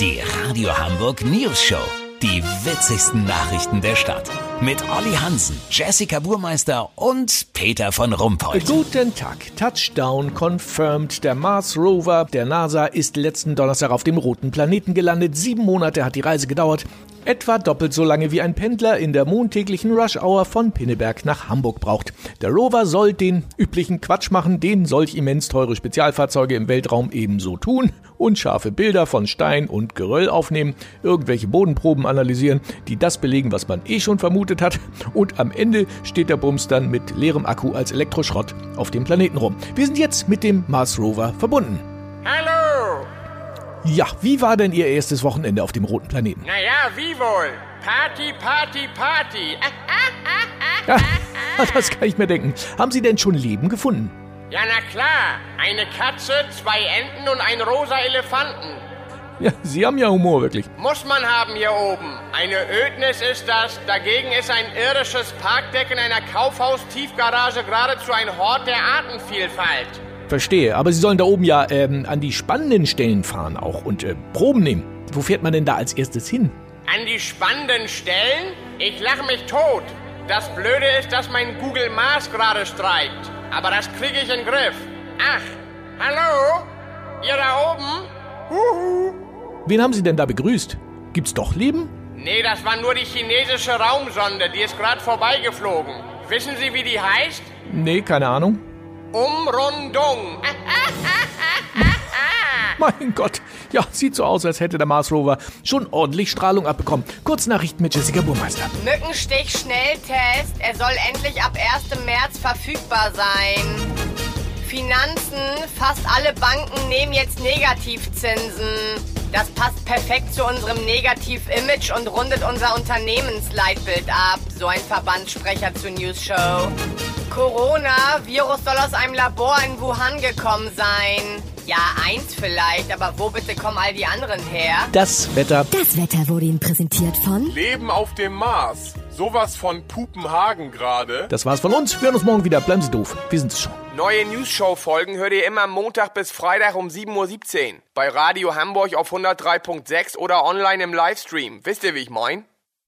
Die Radio Hamburg News Show. Die witzigsten Nachrichten der Stadt. Mit Olli Hansen, Jessica Burmeister und Peter von Rumpold. Guten Tag. Touchdown confirmed. Der Mars Rover der NASA ist letzten Donnerstag auf dem roten Planeten gelandet. Sieben Monate hat die Reise gedauert. Etwa doppelt so lange wie ein Pendler in der montäglichen Rush-Hour von Pinneberg nach Hamburg braucht. Der Rover soll den üblichen Quatsch machen, den solch immens teure Spezialfahrzeuge im Weltraum ebenso tun und scharfe Bilder von Stein und Geröll aufnehmen, irgendwelche Bodenproben analysieren, die das belegen, was man eh schon vermutet hat und am Ende steht der Bums dann mit leerem Akku als Elektroschrott auf dem Planeten rum. Wir sind jetzt mit dem Mars Rover verbunden. Hallo! Ja, wie war denn Ihr erstes Wochenende auf dem roten Planeten? Naja, wie wohl? Party, Party, Party. Ja, das kann ich mir denken. Haben Sie denn schon Leben gefunden? Ja, na klar. Eine Katze, zwei Enten und ein rosa Elefanten. Ja, Sie haben ja Humor, wirklich. Muss man haben hier oben. Eine Ödnis ist das. Dagegen ist ein irdisches Parkdeck in einer Kaufhaus-Tiefgarage geradezu ein Hort der Artenvielfalt. Verstehe, aber Sie sollen da oben ja ähm, an die spannenden Stellen fahren auch und äh, Proben nehmen. Wo fährt man denn da als erstes hin? An die spannenden Stellen? Ich lache mich tot. Das Blöde ist, dass mein Google Mars gerade streikt. Aber das kriege ich in den Griff. Ach, hallo? Ihr da oben? Huhu. Wen haben Sie denn da begrüßt? Gibt's doch Leben? Nee, das war nur die chinesische Raumsonde. Die ist gerade vorbeigeflogen. Wissen Sie, wie die heißt? Nee, keine Ahnung. Umrundung. Mein Gott, ja, sieht so aus, als hätte der Mars Rover schon ordentlich Strahlung abbekommen. Kurznachrichten mit Jessica Burmeister. Mückenstich-Schnelltest. Er soll endlich ab 1. März verfügbar sein. Finanzen. Fast alle Banken nehmen jetzt Negativzinsen. Das passt perfekt zu unserem Negativ-Image und rundet unser Unternehmensleitbild ab. So ein Verbandssprecher zur News Show. Corona, Virus soll aus einem Labor in Wuhan gekommen sein. Ja, eins vielleicht, aber wo bitte kommen all die anderen her? Das Wetter. Das Wetter wurde Ihnen präsentiert von Leben auf dem Mars. Sowas von Pupenhagen gerade. Das war's von uns. Wir hören uns morgen wieder. Bleiben Sie doof. Wir sind es schon. Neue News-Show-Folgen hört ihr immer Montag bis Freitag um 7.17 Uhr. Bei Radio Hamburg auf 103.6 oder online im Livestream. Wisst ihr, wie ich mein?